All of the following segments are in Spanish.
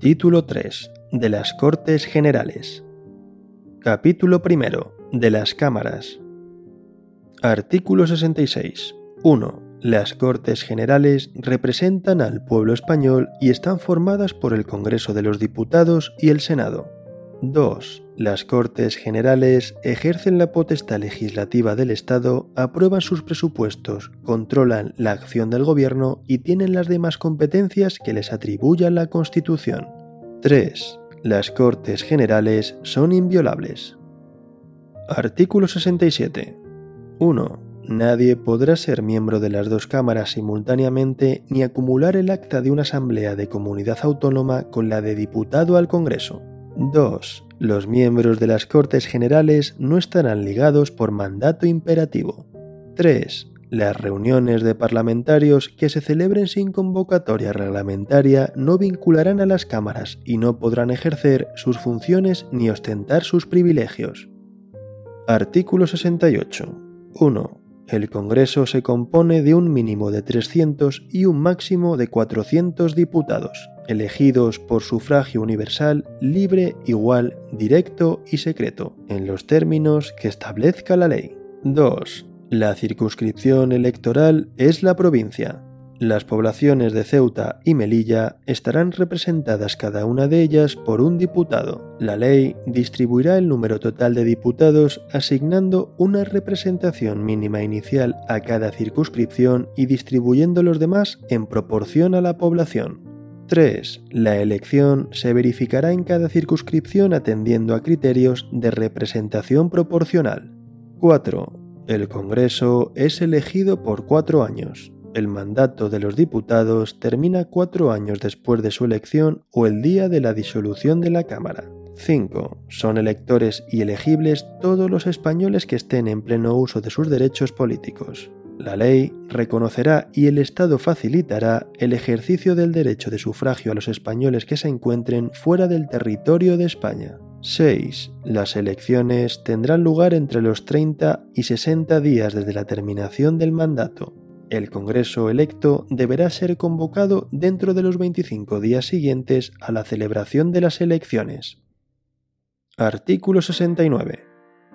Título 3. De las Cortes Generales. Capítulo primero. De las Cámaras. Artículo 66. 1. Las Cortes Generales representan al pueblo español y están formadas por el Congreso de los Diputados y el Senado. 2. Las Cortes Generales ejercen la potestad legislativa del Estado, aprueban sus presupuestos, controlan la acción del Gobierno y tienen las demás competencias que les atribuya la Constitución. 3. Las Cortes Generales son inviolables. Artículo 67. 1. Nadie podrá ser miembro de las dos cámaras simultáneamente ni acumular el acta de una asamblea de comunidad autónoma con la de diputado al Congreso. 2. Los miembros de las Cortes Generales no estarán ligados por mandato imperativo. 3. Las reuniones de parlamentarios que se celebren sin convocatoria reglamentaria no vincularán a las cámaras y no podrán ejercer sus funciones ni ostentar sus privilegios. Artículo 68. 1. El Congreso se compone de un mínimo de 300 y un máximo de 400 diputados elegidos por sufragio universal, libre, igual, directo y secreto, en los términos que establezca la ley. 2. La circunscripción electoral es la provincia. Las poblaciones de Ceuta y Melilla estarán representadas cada una de ellas por un diputado. La ley distribuirá el número total de diputados asignando una representación mínima inicial a cada circunscripción y distribuyendo los demás en proporción a la población. 3. La elección se verificará en cada circunscripción atendiendo a criterios de representación proporcional. 4. El Congreso es elegido por cuatro años. El mandato de los diputados termina cuatro años después de su elección o el día de la disolución de la Cámara. 5. Son electores y elegibles todos los españoles que estén en pleno uso de sus derechos políticos. La ley reconocerá y el Estado facilitará el ejercicio del derecho de sufragio a los españoles que se encuentren fuera del territorio de España. 6. Las elecciones tendrán lugar entre los 30 y 60 días desde la terminación del mandato. El Congreso electo deberá ser convocado dentro de los 25 días siguientes a la celebración de las elecciones. Artículo 69.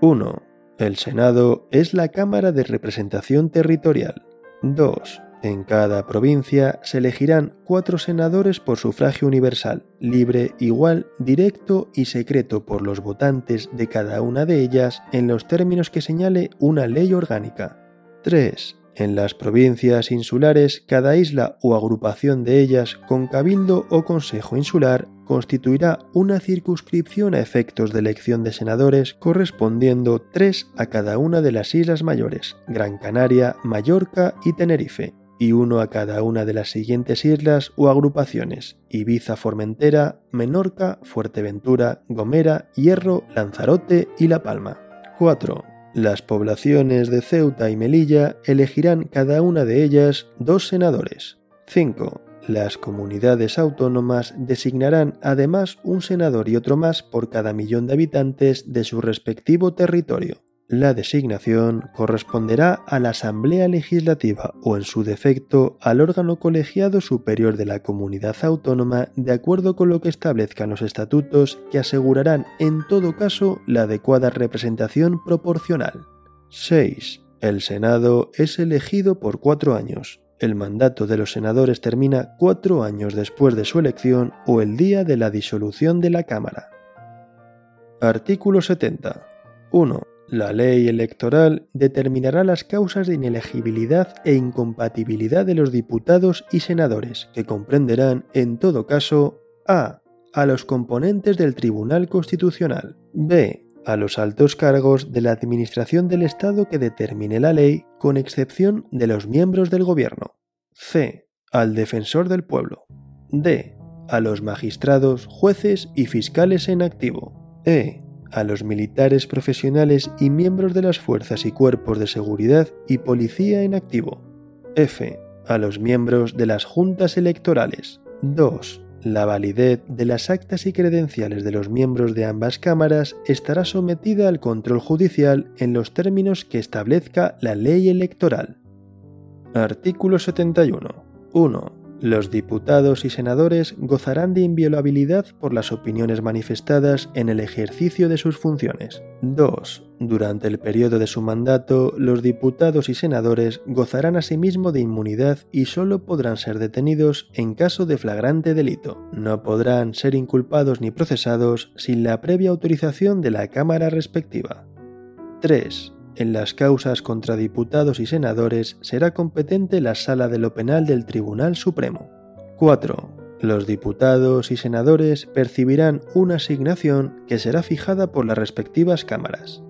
1. El Senado es la Cámara de Representación Territorial. 2. En cada provincia se elegirán cuatro senadores por sufragio universal, libre, igual, directo y secreto por los votantes de cada una de ellas en los términos que señale una ley orgánica. 3. En las provincias insulares, cada isla o agrupación de ellas con cabildo o consejo insular constituirá una circunscripción a efectos de elección de senadores correspondiendo tres a cada una de las islas mayores, Gran Canaria, Mallorca y Tenerife, y uno a cada una de las siguientes islas o agrupaciones, Ibiza, Formentera, Menorca, Fuerteventura, Gomera, Hierro, Lanzarote y La Palma. 4. Las poblaciones de Ceuta y Melilla elegirán cada una de ellas dos senadores. 5. Las comunidades autónomas designarán además un senador y otro más por cada millón de habitantes de su respectivo territorio. La designación corresponderá a la Asamblea Legislativa o, en su defecto, al órgano colegiado superior de la comunidad autónoma de acuerdo con lo que establezcan los estatutos que asegurarán en todo caso la adecuada representación proporcional. 6. El Senado es elegido por cuatro años. El mandato de los senadores termina cuatro años después de su elección o el día de la disolución de la Cámara. Artículo 70. 1. La ley electoral determinará las causas de inelegibilidad e incompatibilidad de los diputados y senadores, que comprenderán, en todo caso, a. a los componentes del Tribunal Constitucional, b. a los altos cargos de la Administración del Estado que determine la ley, con excepción de los miembros del Gobierno, c. al defensor del pueblo, d. a los magistrados, jueces y fiscales en activo, e a los militares profesionales y miembros de las fuerzas y cuerpos de seguridad y policía en activo. F. A los miembros de las juntas electorales. 2. La validez de las actas y credenciales de los miembros de ambas cámaras estará sometida al control judicial en los términos que establezca la ley electoral. Artículo 71. 1. Los diputados y senadores gozarán de inviolabilidad por las opiniones manifestadas en el ejercicio de sus funciones. 2. Durante el periodo de su mandato, los diputados y senadores gozarán asimismo de inmunidad y solo podrán ser detenidos en caso de flagrante delito. No podrán ser inculpados ni procesados sin la previa autorización de la Cámara respectiva. 3. En las causas contra diputados y senadores será competente la Sala de lo Penal del Tribunal Supremo. 4. Los diputados y senadores percibirán una asignación que será fijada por las respectivas cámaras.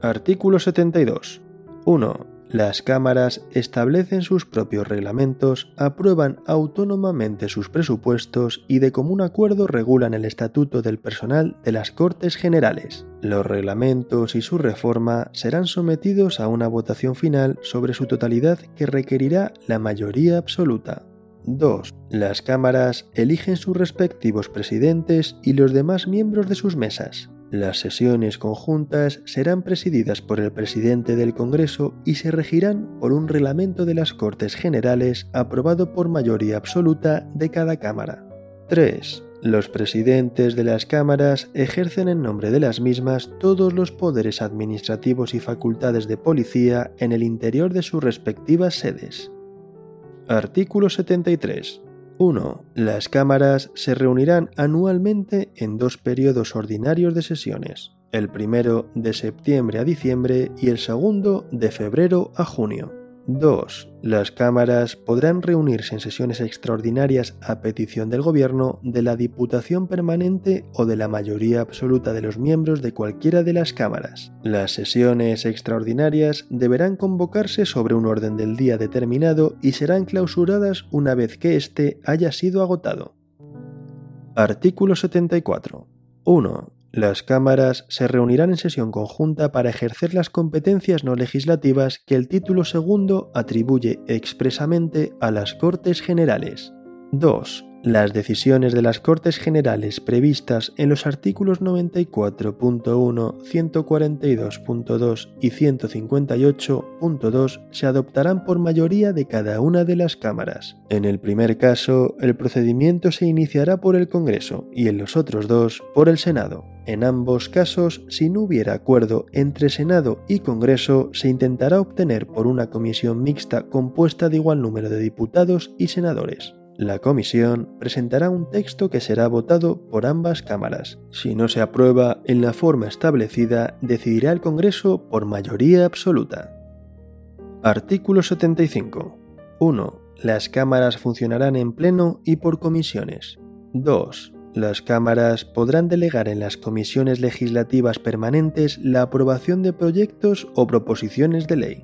Artículo 72. 1. Las cámaras establecen sus propios reglamentos, aprueban autónomamente sus presupuestos y de común acuerdo regulan el estatuto del personal de las Cortes Generales. Los reglamentos y su reforma serán sometidos a una votación final sobre su totalidad que requerirá la mayoría absoluta. 2. Las cámaras eligen sus respectivos presidentes y los demás miembros de sus mesas. Las sesiones conjuntas serán presididas por el presidente del Congreso y se regirán por un reglamento de las Cortes Generales aprobado por mayoría absoluta de cada Cámara. 3. Los presidentes de las cámaras ejercen en nombre de las mismas todos los poderes administrativos y facultades de policía en el interior de sus respectivas sedes. Artículo 73. 1. Las cámaras se reunirán anualmente en dos periodos ordinarios de sesiones, el primero de septiembre a diciembre y el segundo de febrero a junio. 2. Las cámaras podrán reunirse en sesiones extraordinarias a petición del Gobierno, de la Diputación Permanente o de la mayoría absoluta de los miembros de cualquiera de las cámaras. Las sesiones extraordinarias deberán convocarse sobre un orden del día determinado y serán clausuradas una vez que éste haya sido agotado. Artículo 74. 1. Las cámaras se reunirán en sesión conjunta para ejercer las competencias no legislativas que el título segundo atribuye expresamente a las Cortes Generales. 2. Las decisiones de las Cortes Generales previstas en los artículos 94.1, 142.2 y 158.2 se adoptarán por mayoría de cada una de las cámaras. En el primer caso, el procedimiento se iniciará por el Congreso y en los otros dos por el Senado. En ambos casos, si no hubiera acuerdo entre Senado y Congreso, se intentará obtener por una comisión mixta compuesta de igual número de diputados y senadores. La comisión presentará un texto que será votado por ambas cámaras. Si no se aprueba en la forma establecida, decidirá el Congreso por mayoría absoluta. Artículo 75. 1. Las cámaras funcionarán en pleno y por comisiones. 2. Las cámaras podrán delegar en las comisiones legislativas permanentes la aprobación de proyectos o proposiciones de ley.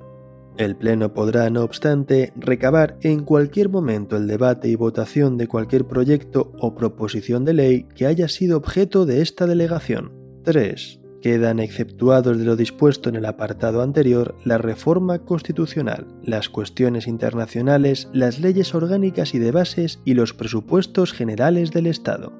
El Pleno podrá, no obstante, recabar en cualquier momento el debate y votación de cualquier proyecto o proposición de ley que haya sido objeto de esta delegación. 3. Quedan exceptuados de lo dispuesto en el apartado anterior la reforma constitucional, las cuestiones internacionales, las leyes orgánicas y de bases y los presupuestos generales del Estado.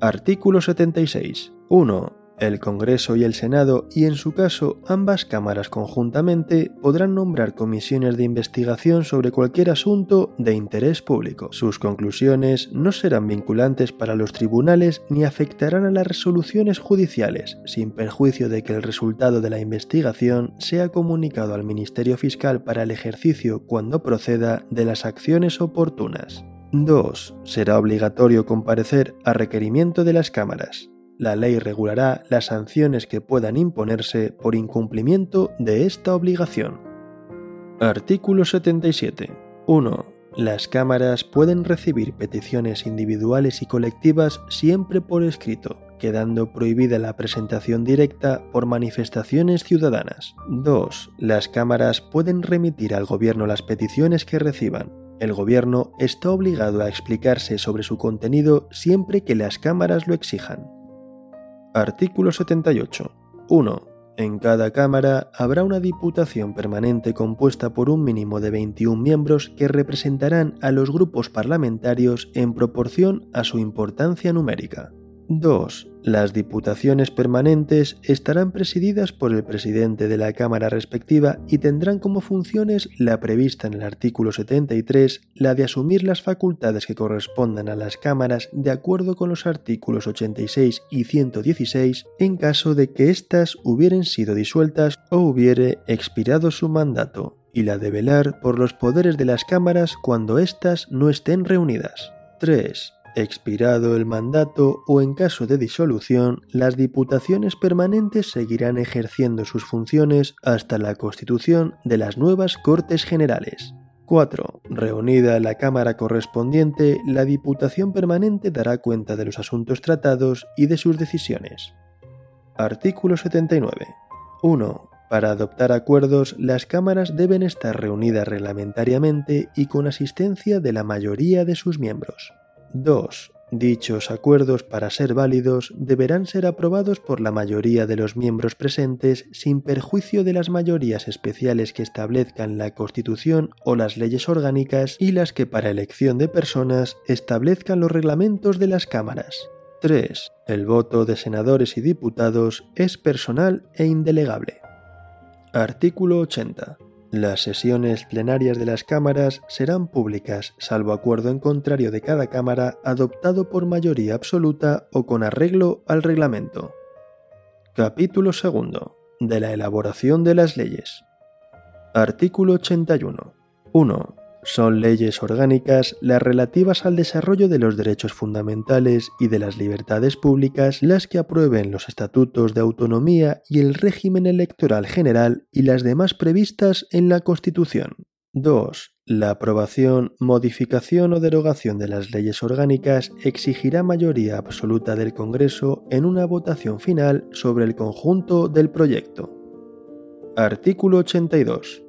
Artículo 76. 1 el Congreso y el Senado, y en su caso ambas cámaras conjuntamente, podrán nombrar comisiones de investigación sobre cualquier asunto de interés público. Sus conclusiones no serán vinculantes para los tribunales ni afectarán a las resoluciones judiciales, sin perjuicio de que el resultado de la investigación sea comunicado al Ministerio Fiscal para el ejercicio, cuando proceda, de las acciones oportunas. 2. Será obligatorio comparecer a requerimiento de las cámaras la ley regulará las sanciones que puedan imponerse por incumplimiento de esta obligación. Artículo 77. 1. Las cámaras pueden recibir peticiones individuales y colectivas siempre por escrito, quedando prohibida la presentación directa por manifestaciones ciudadanas. 2. Las cámaras pueden remitir al gobierno las peticiones que reciban. El gobierno está obligado a explicarse sobre su contenido siempre que las cámaras lo exijan. Artículo 78. 1. En cada Cámara habrá una Diputación permanente compuesta por un mínimo de 21 miembros que representarán a los grupos parlamentarios en proporción a su importancia numérica. 2. Las diputaciones permanentes estarán presididas por el presidente de la Cámara respectiva y tendrán como funciones la prevista en el artículo 73, la de asumir las facultades que correspondan a las cámaras de acuerdo con los artículos 86 y 116 en caso de que éstas hubieran sido disueltas o hubiere expirado su mandato, y la de velar por los poderes de las cámaras cuando éstas no estén reunidas. 3 Expirado el mandato o en caso de disolución, las diputaciones permanentes seguirán ejerciendo sus funciones hasta la constitución de las nuevas Cortes Generales. 4. Reunida la Cámara correspondiente, la Diputación Permanente dará cuenta de los asuntos tratados y de sus decisiones. Artículo 79. 1. Para adoptar acuerdos, las cámaras deben estar reunidas reglamentariamente y con asistencia de la mayoría de sus miembros. 2. Dichos acuerdos, para ser válidos, deberán ser aprobados por la mayoría de los miembros presentes sin perjuicio de las mayorías especiales que establezcan la Constitución o las leyes orgánicas y las que para elección de personas establezcan los reglamentos de las cámaras. 3. El voto de senadores y diputados es personal e indelegable. Artículo 80. Las sesiones plenarias de las cámaras serán públicas, salvo acuerdo en contrario de cada cámara adoptado por mayoría absoluta o con arreglo al reglamento. Capítulo 2. De la elaboración de las leyes. Artículo 81. 1 son leyes orgánicas las relativas al desarrollo de los derechos fundamentales y de las libertades públicas las que aprueben los estatutos de autonomía y el régimen electoral general y las demás previstas en la Constitución. 2. La aprobación, modificación o derogación de las leyes orgánicas exigirá mayoría absoluta del Congreso en una votación final sobre el conjunto del proyecto. Artículo 82.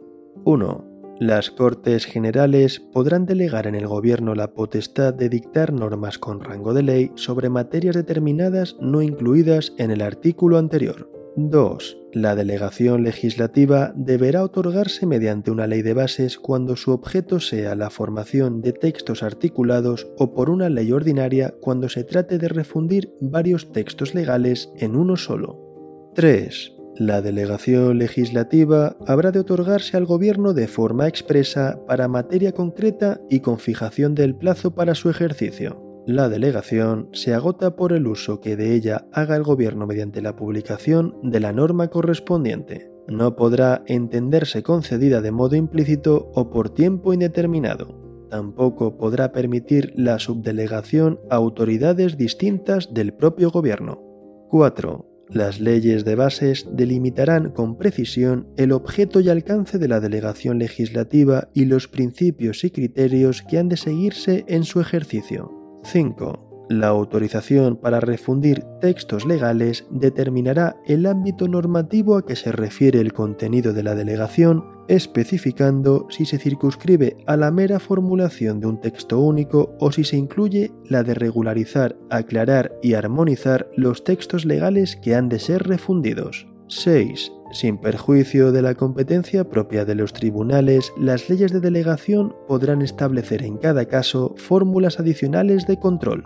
1. Las Cortes Generales podrán delegar en el Gobierno la potestad de dictar normas con rango de ley sobre materias determinadas no incluidas en el artículo anterior. 2. La delegación legislativa deberá otorgarse mediante una ley de bases cuando su objeto sea la formación de textos articulados o por una ley ordinaria cuando se trate de refundir varios textos legales en uno solo. 3. La delegación legislativa habrá de otorgarse al Gobierno de forma expresa para materia concreta y con fijación del plazo para su ejercicio. La delegación se agota por el uso que de ella haga el Gobierno mediante la publicación de la norma correspondiente. No podrá entenderse concedida de modo implícito o por tiempo indeterminado. Tampoco podrá permitir la subdelegación a autoridades distintas del propio Gobierno. 4. Las leyes de bases delimitarán con precisión el objeto y alcance de la delegación legislativa y los principios y criterios que han de seguirse en su ejercicio. 5. La autorización para refundir textos legales determinará el ámbito normativo a que se refiere el contenido de la delegación especificando si se circunscribe a la mera formulación de un texto único o si se incluye la de regularizar, aclarar y armonizar los textos legales que han de ser refundidos. 6. Sin perjuicio de la competencia propia de los tribunales, las leyes de delegación podrán establecer en cada caso fórmulas adicionales de control.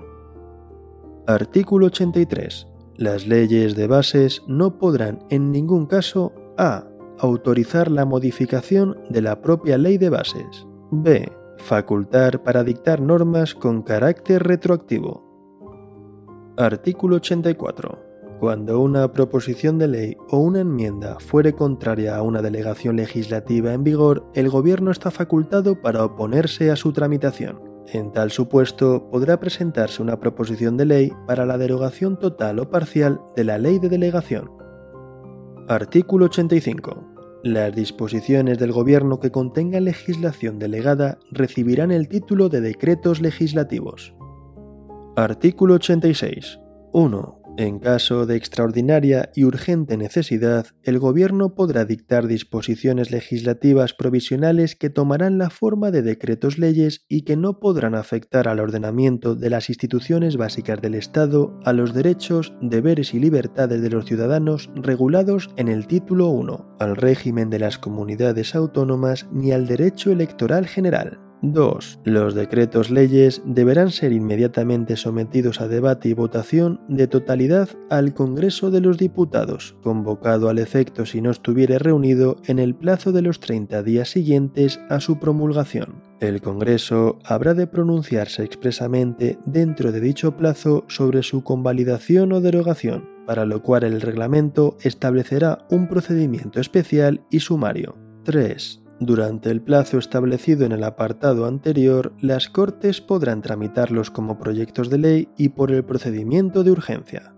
Artículo 83. Las leyes de bases no podrán en ningún caso a autorizar la modificación de la propia ley de bases. B. Facultar para dictar normas con carácter retroactivo. Artículo 84. Cuando una proposición de ley o una enmienda fuere contraria a una delegación legislativa en vigor, el Gobierno está facultado para oponerse a su tramitación. En tal supuesto, podrá presentarse una proposición de ley para la derogación total o parcial de la ley de delegación, Artículo 85. Las disposiciones del Gobierno que contengan legislación delegada recibirán el título de decretos legislativos. Artículo 86. 1. En caso de extraordinaria y urgente necesidad, el Gobierno podrá dictar disposiciones legislativas provisionales que tomarán la forma de decretos leyes y que no podrán afectar al ordenamiento de las instituciones básicas del Estado, a los derechos, deberes y libertades de los ciudadanos regulados en el título 1, al régimen de las comunidades autónomas ni al derecho electoral general. 2. Los decretos leyes deberán ser inmediatamente sometidos a debate y votación de totalidad al Congreso de los Diputados, convocado al efecto si no estuviere reunido en el plazo de los 30 días siguientes a su promulgación. El Congreso habrá de pronunciarse expresamente dentro de dicho plazo sobre su convalidación o derogación, para lo cual el reglamento establecerá un procedimiento especial y sumario. 3. Durante el plazo establecido en el apartado anterior, las Cortes podrán tramitarlos como proyectos de ley y por el procedimiento de urgencia.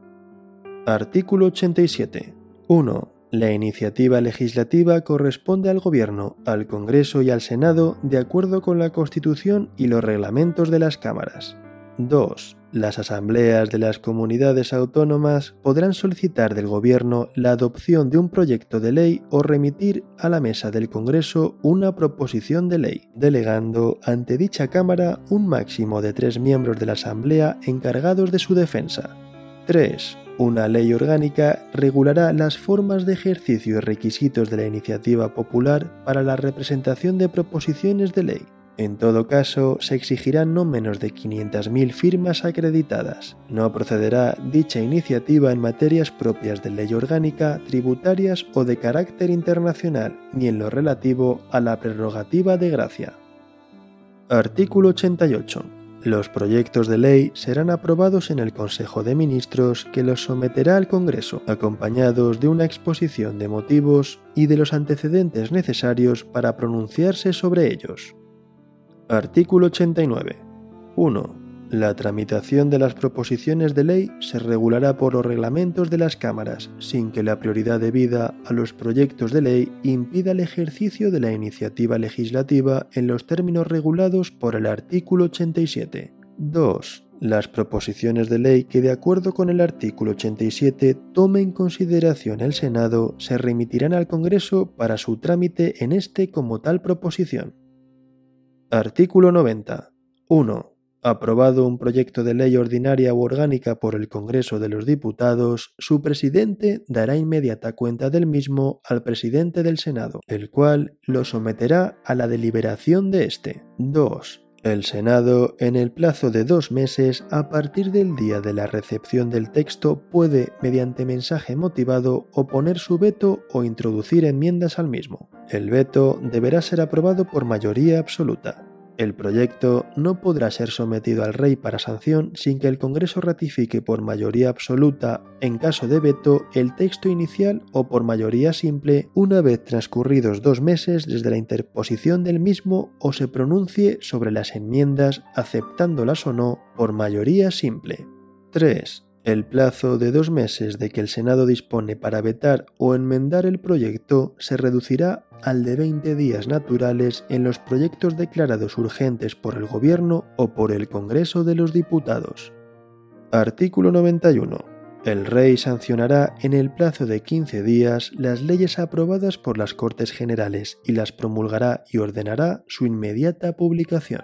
Artículo 87. 1. La iniciativa legislativa corresponde al Gobierno, al Congreso y al Senado de acuerdo con la Constitución y los reglamentos de las cámaras. 2. Las asambleas de las comunidades autónomas podrán solicitar del Gobierno la adopción de un proyecto de ley o remitir a la mesa del Congreso una proposición de ley, delegando ante dicha Cámara un máximo de tres miembros de la Asamblea encargados de su defensa. 3. Una ley orgánica regulará las formas de ejercicio y requisitos de la iniciativa popular para la representación de proposiciones de ley en todo caso, se exigirán no menos de 500.000 firmas acreditadas. No procederá dicha iniciativa en materias propias de ley orgánica, tributarias o de carácter internacional, ni en lo relativo a la prerrogativa de gracia. Artículo 88. Los proyectos de ley serán aprobados en el Consejo de Ministros que los someterá al Congreso, acompañados de una exposición de motivos y de los antecedentes necesarios para pronunciarse sobre ellos. Artículo 89. 1. La tramitación de las proposiciones de ley se regulará por los reglamentos de las cámaras, sin que la prioridad debida a los proyectos de ley impida el ejercicio de la iniciativa legislativa en los términos regulados por el artículo 87. 2. Las proposiciones de ley que de acuerdo con el artículo 87 tome en consideración el Senado se remitirán al Congreso para su trámite en este como tal proposición. Artículo 90. 1. Aprobado un proyecto de ley ordinaria u orgánica por el Congreso de los Diputados, su presidente dará inmediata cuenta del mismo al presidente del Senado, el cual lo someterá a la deliberación de éste. 2. El Senado, en el plazo de dos meses a partir del día de la recepción del texto, puede, mediante mensaje motivado, oponer su veto o introducir enmiendas al mismo. El veto deberá ser aprobado por mayoría absoluta. El proyecto no podrá ser sometido al rey para sanción sin que el Congreso ratifique por mayoría absoluta, en caso de veto, el texto inicial o por mayoría simple una vez transcurridos dos meses desde la interposición del mismo o se pronuncie sobre las enmiendas aceptándolas o no por mayoría simple. 3. El plazo de dos meses de que el Senado dispone para vetar o enmendar el proyecto se reducirá al de 20 días naturales en los proyectos declarados urgentes por el Gobierno o por el Congreso de los Diputados. Artículo 91. El Rey sancionará en el plazo de 15 días las leyes aprobadas por las Cortes Generales y las promulgará y ordenará su inmediata publicación.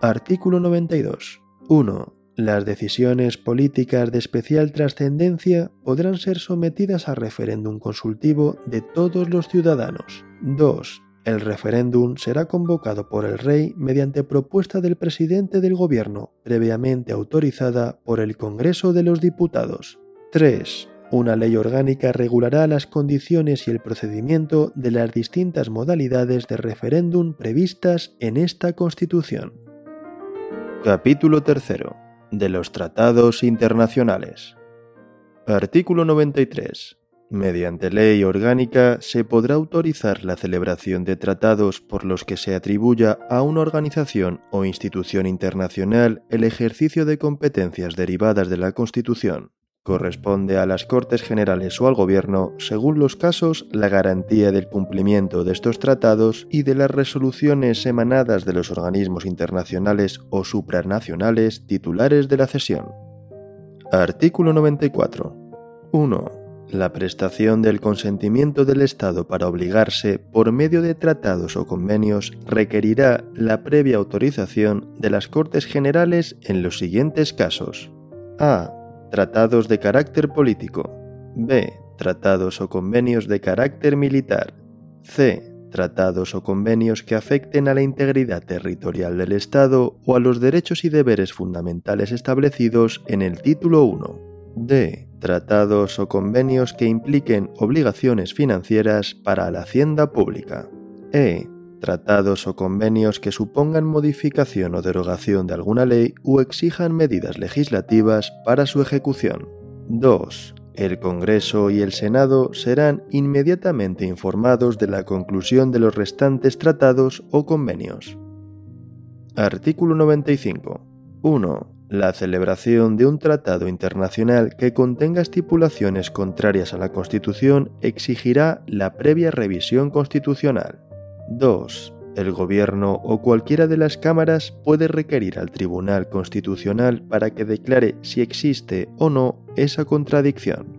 Artículo 92. 1. Las decisiones políticas de especial trascendencia podrán ser sometidas a referéndum consultivo de todos los ciudadanos. 2. El referéndum será convocado por el Rey mediante propuesta del presidente del Gobierno, previamente autorizada por el Congreso de los Diputados. 3. Una ley orgánica regulará las condiciones y el procedimiento de las distintas modalidades de referéndum previstas en esta Constitución. Capítulo 3 de los tratados internacionales. Artículo 93. Mediante ley orgánica se podrá autorizar la celebración de tratados por los que se atribuya a una organización o institución internacional el ejercicio de competencias derivadas de la Constitución. Corresponde a las Cortes Generales o al Gobierno, según los casos, la garantía del cumplimiento de estos tratados y de las resoluciones emanadas de los organismos internacionales o supranacionales titulares de la cesión. Artículo 94. 1. La prestación del consentimiento del Estado para obligarse, por medio de tratados o convenios, requerirá la previa autorización de las Cortes Generales en los siguientes casos. A Tratados de carácter político. B. Tratados o convenios de carácter militar. C. tratados o convenios que afecten a la integridad territorial del Estado o a los derechos y deberes fundamentales establecidos en el título 1. D. Tratados o convenios que impliquen obligaciones financieras para la hacienda pública. E. Tratados o convenios que supongan modificación o derogación de alguna ley o exijan medidas legislativas para su ejecución. 2. El Congreso y el Senado serán inmediatamente informados de la conclusión de los restantes tratados o convenios. Artículo 95. 1. La celebración de un tratado internacional que contenga estipulaciones contrarias a la Constitución exigirá la previa revisión constitucional. 2 el Gobierno o cualquiera de las cámaras puede requerir al Tribunal Constitucional para que declare si existe o no esa contradicción.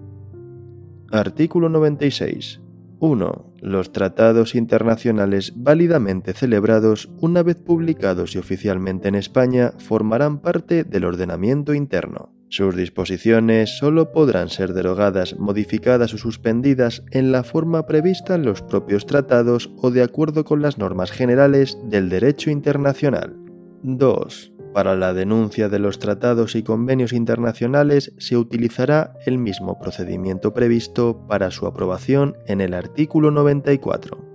Artículo 96. 1. Los tratados internacionales válidamente celebrados, una vez publicados y oficialmente en España, formarán parte del ordenamiento interno. Sus disposiciones solo podrán ser derogadas, modificadas o suspendidas en la forma prevista en los propios tratados o de acuerdo con las normas generales del derecho internacional. 2. Para la denuncia de los tratados y convenios internacionales se utilizará el mismo procedimiento previsto para su aprobación en el artículo 94.